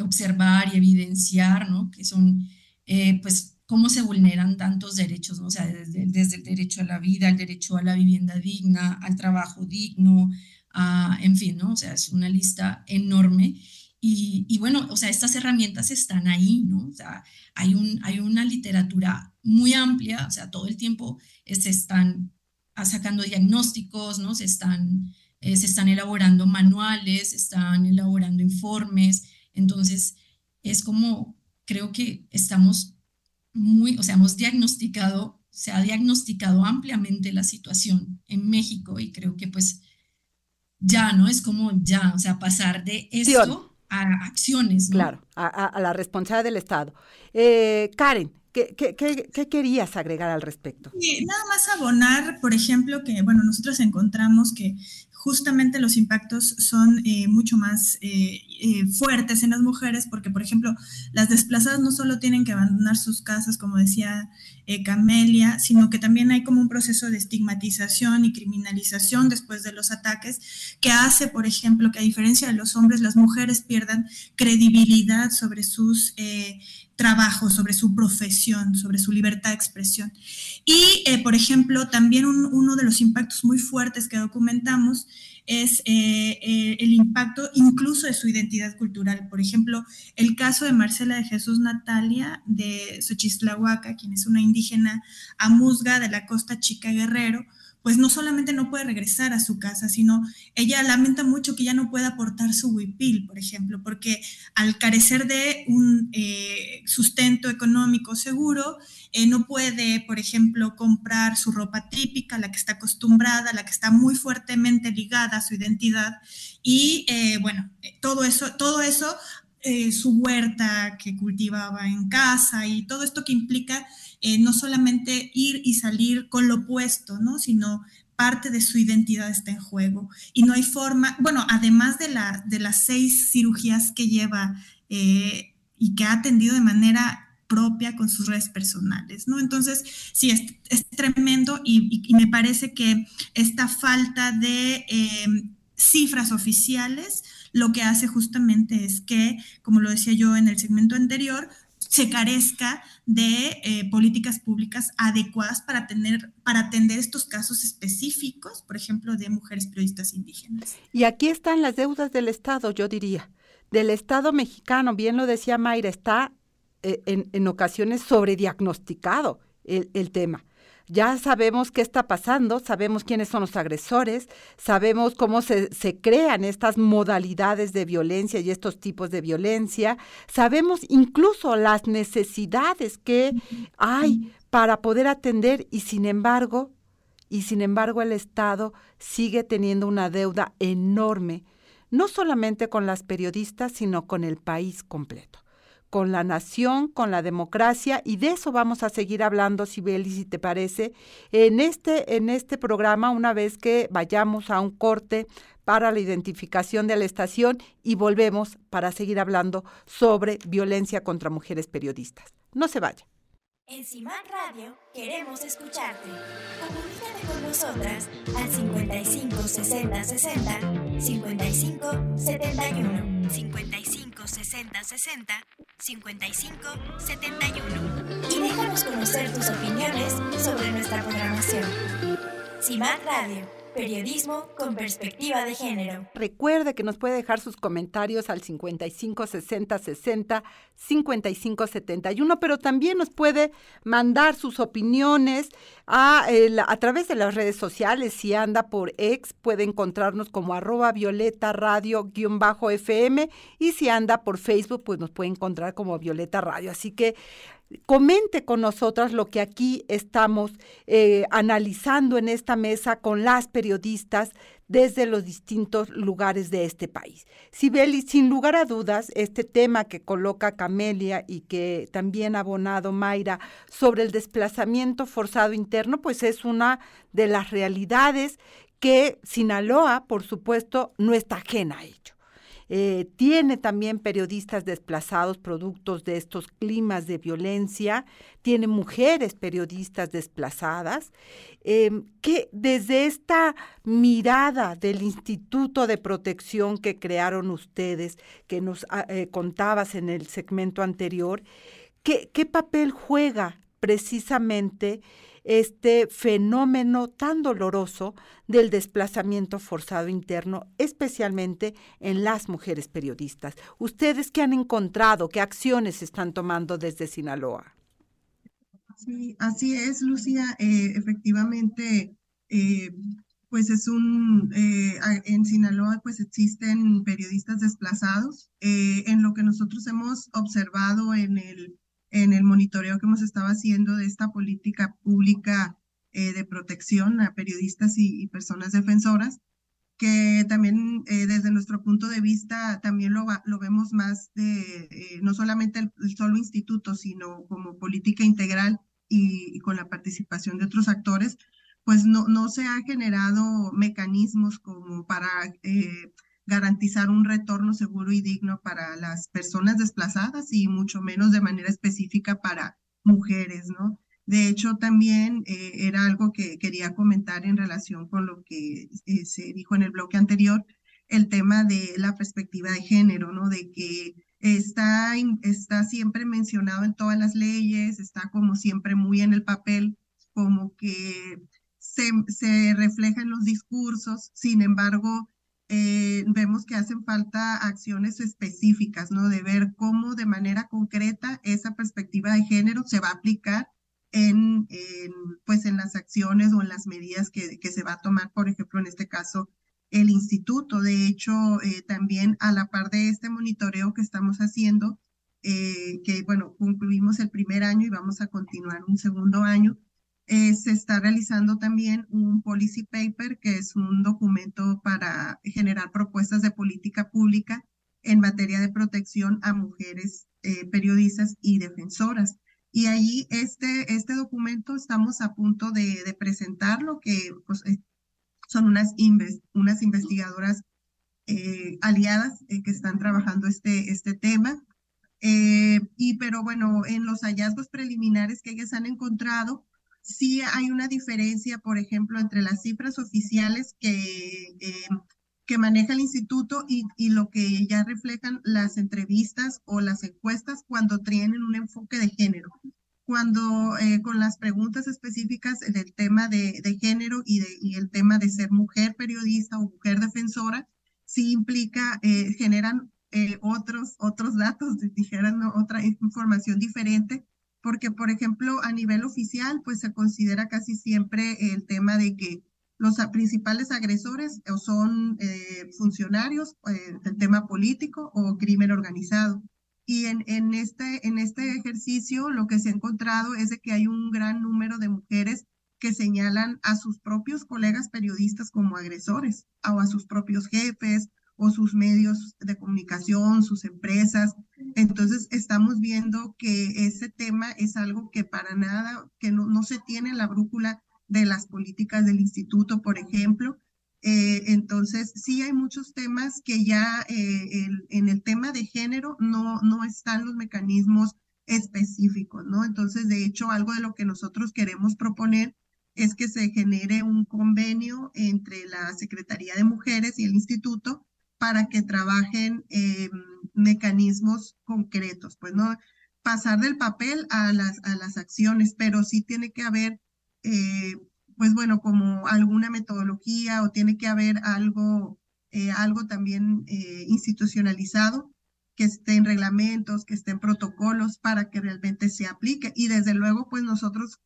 observar y evidenciar, ¿no? Que son, eh, pues, cómo se vulneran tantos derechos, ¿no? O sea, desde, desde, el derecho a la vida, el derecho a la vivienda digna, al trabajo digno, a, en fin, ¿no? O sea, es una lista enorme. Y, y, bueno, o sea, estas herramientas están ahí, ¿no? O sea, hay, un, hay una literatura muy amplia, o sea, todo el tiempo se están sacando diagnósticos, ¿no? Se están, eh, se están elaborando manuales, se están elaborando informes, entonces es como, creo que estamos muy, o sea, hemos diagnosticado, se ha diagnosticado ampliamente la situación en México y creo que pues ya, ¿no? Es como ya, o sea, pasar de esto a acciones. ¿no? Claro, a, la responsabilidad del Estado. Eh, Karen, ¿Qué, querías agregar al respecto? nada más abonar, por ejemplo, que, bueno, nosotros encontramos que justamente los impactos son eh, mucho más eh, eh, fuertes en las mujeres porque, por ejemplo, las desplazadas no solo tienen que abandonar sus casas, como decía Camelia, sino que también hay como un proceso de estigmatización y criminalización después de los ataques que hace, por ejemplo, que a diferencia de los hombres, las mujeres pierdan credibilidad sobre sus trabajo, sobre su profesión, sobre su libertad de expresión. Y, eh, por ejemplo, también uno de los impactos muy fuertes que documentamos es eh, eh, el impacto incluso de su identidad cultural. Por ejemplo, el caso de Marcela de Jesús Natalia de Xochislahuaca, quien es una indígena amuzga de la costa chica Guerrero, pues no solamente no puede regresar a su casa, sino ella lamenta mucho que ya no pueda aportar su huipil, por ejemplo, porque al carecer de un eh, sustento económico seguro, eh, no puede, por ejemplo, comprar su ropa típica, la que está acostumbrada, la que está muy fuertemente ligada a su identidad. Y eh, bueno, todo eso, todo eso su huerta que cultivaba en casa y todo esto que implica eh, no solamente ir y salir con lo opuesto, ¿no? Sino parte de su identidad está en juego. Y no hay forma, bueno, además de, la, de las seis cirugías que lleva eh, y que ha atendido de manera propia con sus redes personales, ¿no? Entonces, sí, es, tremendo y, me parece que esta falta de eh, cifras oficiales lo que hace justamente es que, como lo decía yo en el segmento anterior, se carezca de eh, políticas públicas adecuadas para, tener, para atender estos casos específicos, por ejemplo, de mujeres periodistas indígenas. Y aquí están las deudas del Estado, yo diría. Del Estado mexicano, bien lo decía Mayra, está eh, en, en, ocasiones sobrediagnosticado el, el tema. Ya sabemos qué está pasando, sabemos quiénes son los agresores, sabemos cómo se, crean estas modalidades de violencia y estos tipos de violencia, sabemos incluso las necesidades que hay para poder atender y sin embargo, y sin embargo el Estado sigue teniendo una deuda enorme, no solamente con las periodistas, sino con el país completo con la nación, con la democracia, y de eso vamos a seguir hablando, Sibeli, si te parece, en este, en este programa, una vez que vayamos a un corte para la identificación de la estación y volvemos para seguir hablando sobre violencia contra mujeres periodistas. No se vaya. En CIMAC Radio queremos escucharte. Comunícate con nosotras al 55 60 60 55 71 55 60 60 55 71 y déjanos conocer tus opiniones sobre nuestra programación. CIMAC Radio Periodismo con perspectiva de género. Recuerde que nos puede dejar sus comentarios al 55 60 60 55 71, pero también nos puede mandar sus opiniones a, a través de las redes sociales. Si anda por ex, puede encontrarnos como arroba violeta radio-fm y si anda por Facebook, pues nos puede encontrar como Violeta Radio. Así que comente con nosotras lo que aquí estamos eh, analizando en esta mesa con las periodistas desde los distintos lugares de este país. Sibeli, sin lugar a dudas, este tema que coloca Camelia y que también ha abonado Mayra sobre el desplazamiento forzado interno, pues es una de las realidades que Sinaloa, por supuesto, no está ajena a ello. Eh, tiene también periodistas desplazados productos de estos climas de violencia, tiene mujeres periodistas desplazadas, em, que desde esta mirada del Instituto de Protección que crearon ustedes, que nos ah, eh, contabas en el segmento anterior, ¿qué, qué papel juega precisamente este fenómeno tan doloroso del desplazamiento forzado interno, especialmente en las mujeres periodistas. ¿Ustedes qué han encontrado? ¿Qué acciones están tomando desde Sinaloa? Sí, así es, Lucía. Eh, efectivamente, eh, pues es un, eh, en Sinaloa pues existen periodistas desplazados. en lo que nosotros hemos observado en el en el monitoreo que hemos estado haciendo de esta política pública eh, de protección a periodistas y, personas defensoras, que también eh, desde nuestro punto de vista también lo, lo vemos más de eh, no solamente el, solo instituto, sino como política integral y, con la participación de otros actores, pues no, no se han generado mecanismos como para garantizar un retorno seguro y digno para las personas desplazadas y mucho menos de manera específica para mujeres, ¿no? De hecho, también eh, era algo que quería comentar en relación con lo que eh, se dijo en el bloque anterior, el tema de la perspectiva de género, ¿no? De que está, está siempre mencionado en todas las leyes, está como siempre muy en el papel, como que se, se refleja en los discursos, sin embargo, eh, vemos que hacen falta acciones específicas, ¿no? De ver cómo de manera concreta esa perspectiva de género se va a aplicar en, pues en las acciones o en las medidas que, que, se va a tomar, por ejemplo, en este caso, el instituto. De hecho, eh, también a la par de este monitoreo que estamos haciendo, eh, que bueno, concluimos el primer año y vamos a continuar un segundo año, eh, se está realizando también un policy paper, que es un documento para generar propuestas de política pública en materia de protección a mujeres eh, periodistas y defensoras. Y ahí este, este documento estamos a punto de, de presentarlo, que pues, eh, son unas, unas investigadoras aliadas que están trabajando este, este tema. y pero bueno, en los hallazgos preliminares que ellas han encontrado, sí hay una diferencia, por ejemplo, entre las cifras oficiales que, eh, que maneja el instituto y, y, lo que ya reflejan las entrevistas o las encuestas cuando tienen un enfoque de género. Cuando eh, con las preguntas específicas del tema de, de género y, de, y, el tema de ser mujer periodista o mujer defensora, sí implica, eh, generan otros, otros datos, [laughs] dijeran otra información diferente porque, por ejemplo, a nivel oficial, pues se considera casi siempre el tema de que los principales agresores son eh, funcionarios eh, tema político o crimen organizado. Y en, este, en este ejercicio lo que se ha encontrado es que hay un gran número de mujeres que señalan a sus propios colegas periodistas como agresores o a sus propios jefes o sus medios de comunicación, sus empresas. Entonces, estamos viendo que ese tema es algo que para nada, que no, no se tiene en la brújula de las políticas del instituto, por ejemplo. Eh, entonces, sí hay muchos temas que ya eh, en el tema de género no, no están los mecanismos específicos, ¿no? Entonces, de hecho, algo de lo que nosotros queremos proponer es que se genere un convenio entre la Secretaría de Mujeres y el instituto para que trabajen eh, mecanismos concretos, pues no pasar del papel a las, a las acciones, pero sí tiene que haber, eh, pues bueno, como alguna metodología o tiene que haber algo, eh, algo también institucionalizado, que estén reglamentos, que estén protocolos para que realmente se aplique. Y desde luego, pues nosotros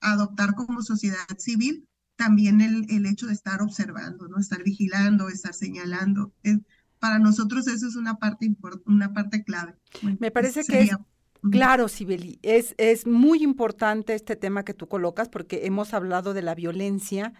adoptar como sociedad civil también el, el hecho de estar observando, ¿no? Estar vigilando, estar señalando. para nosotros eso es una parte, una parte clave. Me parece que es, claro, Sibeli, es, es muy importante este tema que tú colocas porque hemos hablado de la violencia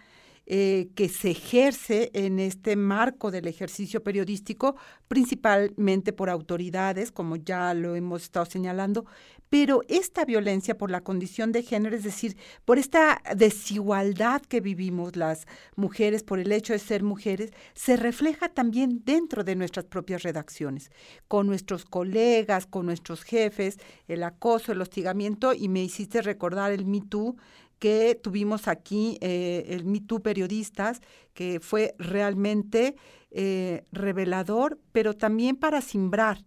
eh, que se ejerce en este marco del ejercicio periodístico, principalmente por autoridades, como ya lo hemos estado señalando, pero esta violencia por la condición de género, es decir, por esta desigualdad que vivimos las mujeres por el hecho de ser mujeres, se refleja también dentro de nuestras propias redacciones, con nuestros colegas, con nuestros jefes, el acoso, el hostigamiento, y me hiciste recordar el Me Too, que tuvimos aquí, eh, el Me Too Periodistas, que fue realmente eh, revelador, pero también para simbrar.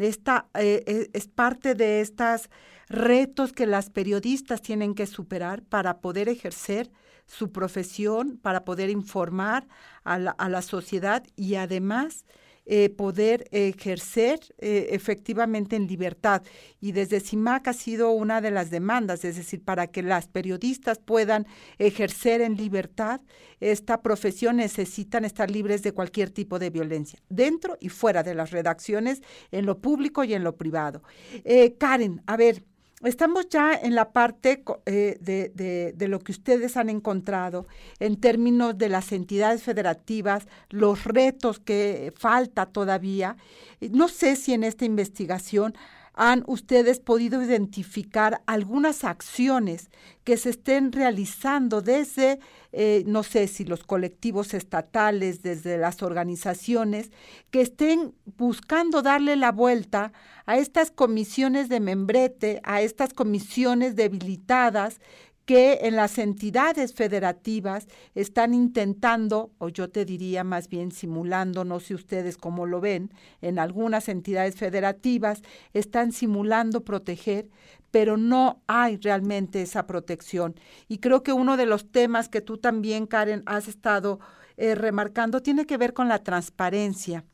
Esta, eh, es parte de estos retos que las periodistas tienen que superar para poder ejercer su profesión, para poder informar a la, a la sociedad y además eh, poder ejercer eh, efectivamente en libertad. Y desde CIMAC ha sido una de las demandas, es decir, para que las periodistas puedan ejercer en libertad esta profesión necesitan estar libres de cualquier tipo de violencia, dentro y fuera de las redacciones, en lo público y en lo privado. Eh, Karen, a ver, estamos ya en la parte eh, de, lo que ustedes han encontrado en términos de las entidades federativas, los retos que falta todavía. No sé si en esta investigación han ustedes podido identificar algunas acciones que se estén realizando desde, eh, no sé si los colectivos estatales, desde las organizaciones, que estén buscando darle la vuelta a estas comisiones de membrete, a estas comisiones debilitadas que en las entidades federativas están intentando, o yo te diría más bien simulando, no sé ustedes cómo lo ven, en algunas entidades federativas están simulando proteger, pero no hay realmente esa protección. Y creo que uno de los temas que tú también, Karen, has estado eh, remarcando tiene que ver con la transparencia.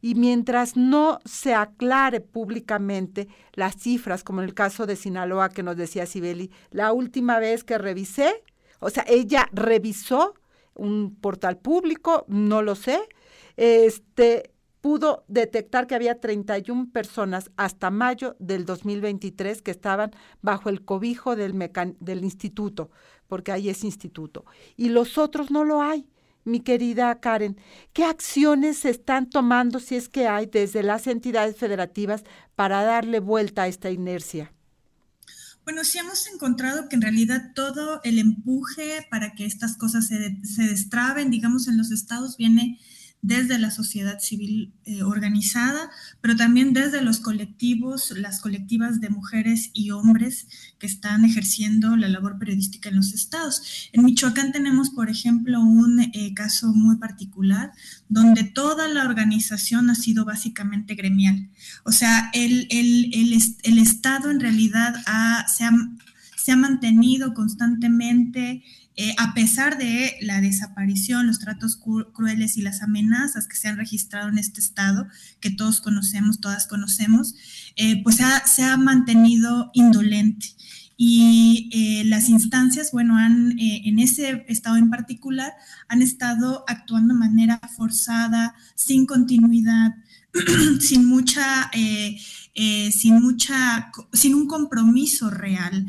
Y mientras no se aclare públicamente las cifras, como en el caso de Sinaloa que nos decía Sibeli, la última vez que revisé, o sea, ella revisó un portal público, no lo sé, este, pudo detectar que había 31 personas hasta mayo del 2023 que estaban bajo el cobijo del, del instituto, porque ahí es instituto, y los otros no lo hay. Mi querida Karen, ¿qué acciones se están tomando, si es que hay, desde las entidades federativas para darle vuelta a esta inercia? Bueno, sí hemos encontrado que en realidad todo el empuje para que estas cosas se, se destraben, digamos, en los estados viene desde la sociedad civil eh, organizada, pero también desde los colectivos, las colectivas de mujeres y hombres que están ejerciendo la labor periodística en los estados. En Michoacán tenemos, por ejemplo, un eh, caso muy particular donde toda la organización ha sido básicamente gremial. O sea, el, el, el, Estado en realidad se, ha, se ha mantenido constantemente eh, a pesar de la desaparición, los tratos crueles y las amenazas que se han registrado en este estado, que todos conocemos, todas conocemos, eh, pues se ha mantenido indolente. Y eh, las instancias, bueno, han, en ese estado en particular, han estado actuando de manera forzada, sin continuidad, [clears throat] sin mucha eh, sin mucha, sin un compromiso real,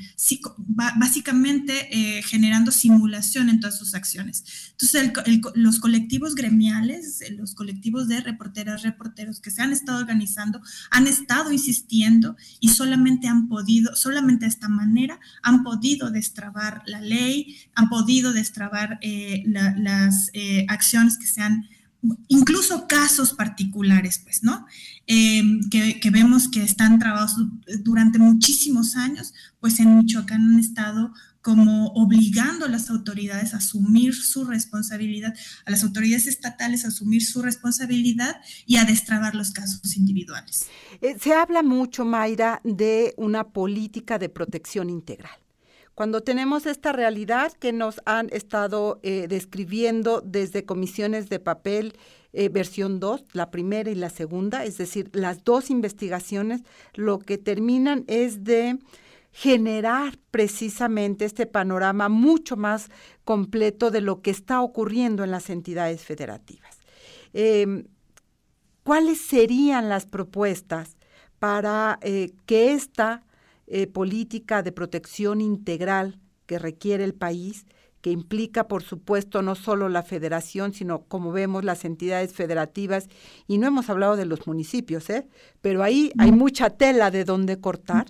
básicamente eh, generando simulación en todas sus acciones. Entonces, los colectivos gremiales, eh, los colectivos de reporteras, reporteros que se han estado organizando, han estado insistiendo y solamente han podido, solamente de esta manera, han podido destrabar la ley, han podido destrabar las acciones que se han incluso casos particulares, pues, ¿no? Em, que, vemos que están trabajados durante muchísimos años, pues en Michoacán han estado como obligando a las autoridades a asumir su responsabilidad, a las autoridades estatales a asumir su responsabilidad y a destrabar los casos individuales. Eh, se habla mucho, Mayra, de una política de protección integral cuando tenemos esta realidad que nos han estado eh, describiendo desde comisiones de papel eh, versión 2, la primera y la segunda, es decir, las dos investigaciones, lo que terminan es de generar precisamente este panorama mucho más completo de lo que está ocurriendo en las entidades federativas. Em, ¿Cuáles serían las propuestas para eh, que esta eh, política de protección integral que requiere el país, que implica, por supuesto, no solo la federación, sino, como vemos, las entidades federativas, y no hemos hablado de los municipios, ¿eh? pero ahí hay mucha tela de donde cortar,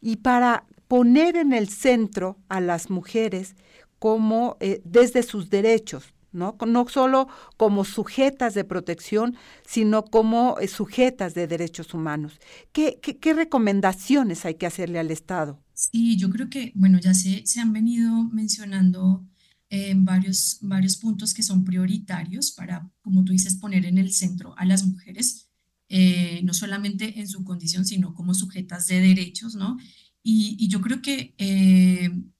y para poner en el centro a las mujeres como eh, desde sus derechos, ¿no? No solo como sujetas de protección, sino como eh, sujetas de derechos humanos. ¿Qué, ¿Qué, recomendaciones hay que hacerle al Estado? Sí, yo creo que, bueno, ya se, se han venido mencionando eh, varios, varios puntos que son prioritarios para, como tú dices, poner en el centro a las mujeres, eh, no solamente en su condición, sino como sujetas de derechos, ¿no? Y, y yo creo que,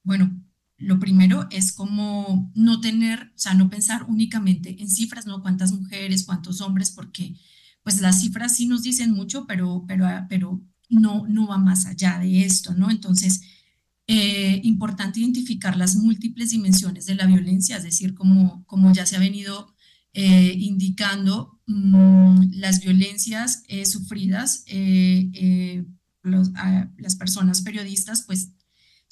bueno, lo primero es como no tener, o sea, no pensar únicamente en cifras, ¿no? Cuántas mujeres, cuántos hombres, porque pues las cifras sí nos dicen mucho, pero, pero, pero no, no va más allá de esto, ¿no? Entonces, eh, importante identificar las múltiples dimensiones de la violencia, es decir, como, como ya se ha venido eh, indicando, mm, las violencias eh, sufridas, las personas periodistas, pues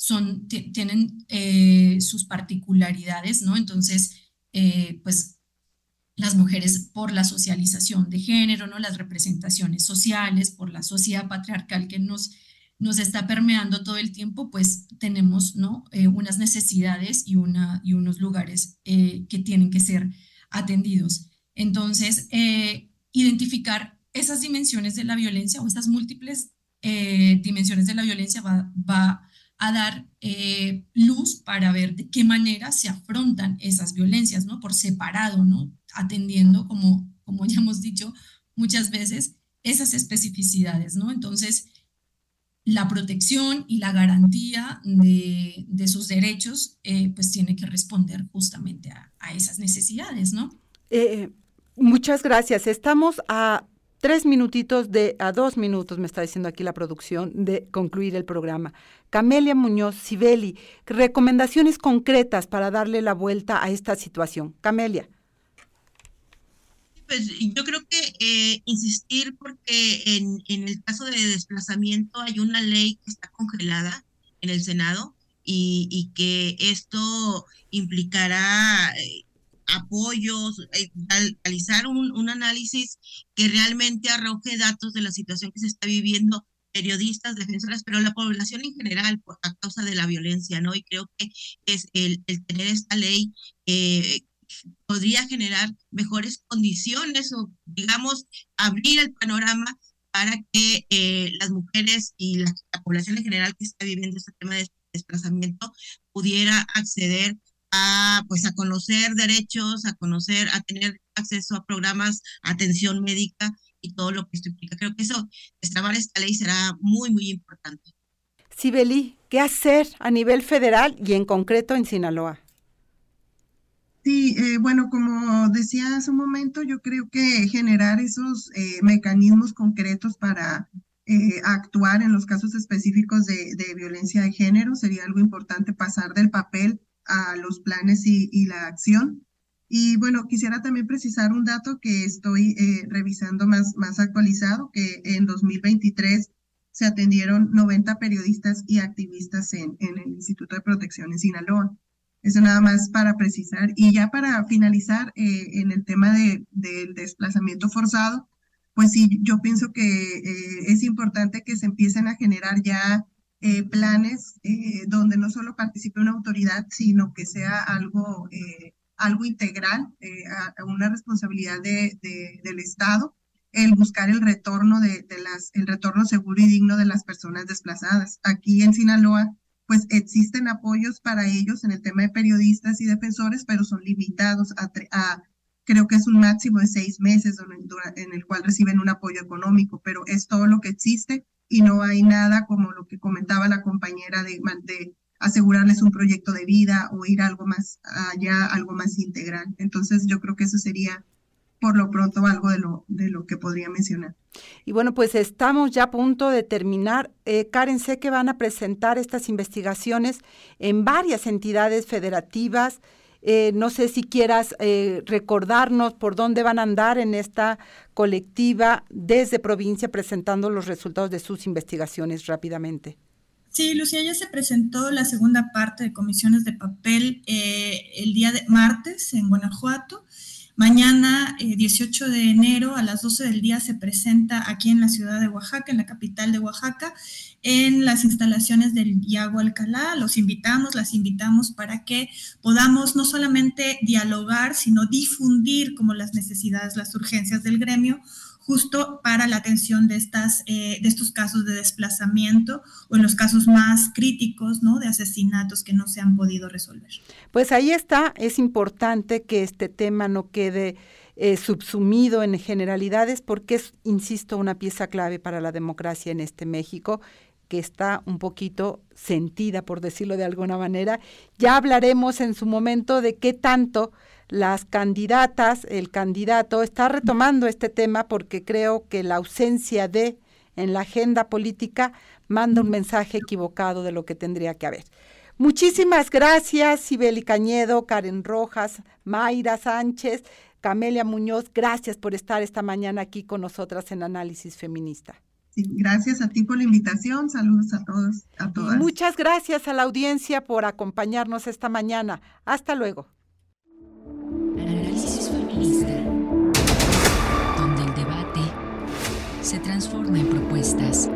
son, tienen eh, sus particularidades, ¿no? Entonces, eh, pues las mujeres por la socialización de género, ¿no? Las representaciones sociales, por la sociedad patriarcal que nos, nos está permeando todo el tiempo, pues tenemos, ¿no? Eh, unas necesidades y, una, y unos lugares que tienen que ser atendidos. Entonces, identificar esas dimensiones de la violencia o estas múltiples dimensiones de la violencia va, va a dar eh, luz para ver de qué manera se afrontan esas violencias, ¿no? Por separado, ¿no? Atendiendo, como, como ya hemos dicho muchas veces, esas especificidades, ¿no? Entonces, la protección y la garantía de, de sus derechos, eh, pues tiene que responder justamente a, a esas necesidades, ¿no? Eh, muchas gracias. Estamos a tres minutitos de, a dos minutos, me está diciendo aquí la producción, de concluir el programa. Camelia Muñoz Sibeli, recomendaciones concretas para darle la vuelta a esta situación. Camelia. Pues yo creo que eh, insistir porque en, en el caso de desplazamiento hay una ley que está congelada en el Senado y, y que esto implicará eh, apoyos, eh, realizar un, un, análisis que realmente arroje datos de la situación que se está viviendo periodistas, defensoras, pero la población en general a causa de la violencia, ¿no? Y creo que es el, tener esta ley eh, podría generar mejores condiciones o, digamos, abrir el panorama para que eh, las mujeres y la, población en general que está viviendo este tema de desplazamiento pudiera acceder a pues a conocer derechos, a conocer, a tener acceso a programas, atención médica y todo lo que esto implica. Creo que eso, destrabar esta ley será muy, muy importante. Sibeli, ¿qué hacer a nivel federal y en concreto en Sinaloa? Sí, eh, bueno, como decía hace un momento, yo creo que generar esos eh, mecanismos concretos para eh, actuar en los casos específicos de, de, violencia de género sería algo importante, pasar del papel a los planes y, la acción. Y bueno, quisiera también precisar un dato que estoy eh, revisando más, más actualizado, que en 2023 se atendieron 90 periodistas y activistas en, en el Instituto de Protección en Sinaloa. Eso nada más para precisar. Y ya para finalizar eh, en el tema de, del desplazamiento forzado, pues sí, yo pienso que eh, es importante que se empiecen a generar ya eh, planes eh, donde no solo participe una autoridad, sino que sea algo, eh, algo integral, una responsabilidad de, de, del Estado, el buscar el retorno de, las, el retorno seguro y digno de las personas desplazadas. Aquí en Sinaloa, pues existen apoyos para ellos en el tema de periodistas y defensores, pero son limitados a creo que es un máximo de seis meses en el cual reciben un apoyo económico, pero es todo lo que existe y no hay nada como lo que comentaba la compañera de, de asegurarles un proyecto de vida o ir algo más allá, algo más integral. Entonces yo creo que eso sería por lo pronto algo de lo, de lo que podría mencionar. Y bueno, pues estamos ya a punto de terminar. Eh, Karen, sé que van a presentar estas investigaciones en varias entidades federativas. Eh, no sé si quieras eh, recordarnos por dónde van a andar en esta colectiva desde provincia presentando los resultados de sus investigaciones rápidamente. Sí, Lucía, ya se presentó la segunda parte de comisiones de papel eh, el día de martes en Guanajuato. Mañana, eh, 18 de enero, a las 12 del día, se presenta aquí en la ciudad de Oaxaca, en la capital de Oaxaca, en las instalaciones del Iago Alcalá. Los invitamos, las invitamos para que podamos no solamente dialogar, sino difundir como las necesidades, las urgencias del gremio, justo para la atención de, estas, eh, de estos casos de desplazamiento o en los casos más críticos, ¿no? De asesinatos que no se han podido resolver. Pues ahí está, es importante que este tema no quede eh, subsumido en generalidades porque es, insisto, una pieza clave para la democracia en este México que está un poquito sentida, por decirlo de alguna manera. Ya hablaremos en su momento de qué tanto las candidatas, el candidato está retomando este tema porque creo que la ausencia de en la agenda política manda un mensaje equivocado de lo que tendría que haber. Muchísimas gracias, Sibeli Cañedo, Karen Rojas, Mayra Sánchez, Camelia Muñoz, gracias por estar esta mañana aquí con nosotras en Análisis Feminista. Sí, gracias a ti por la invitación. Saludos a todos, a todas. Y muchas gracias a la audiencia por acompañarnos esta mañana. Hasta luego. Análisis feminista, donde el debate se transforma en propuestas.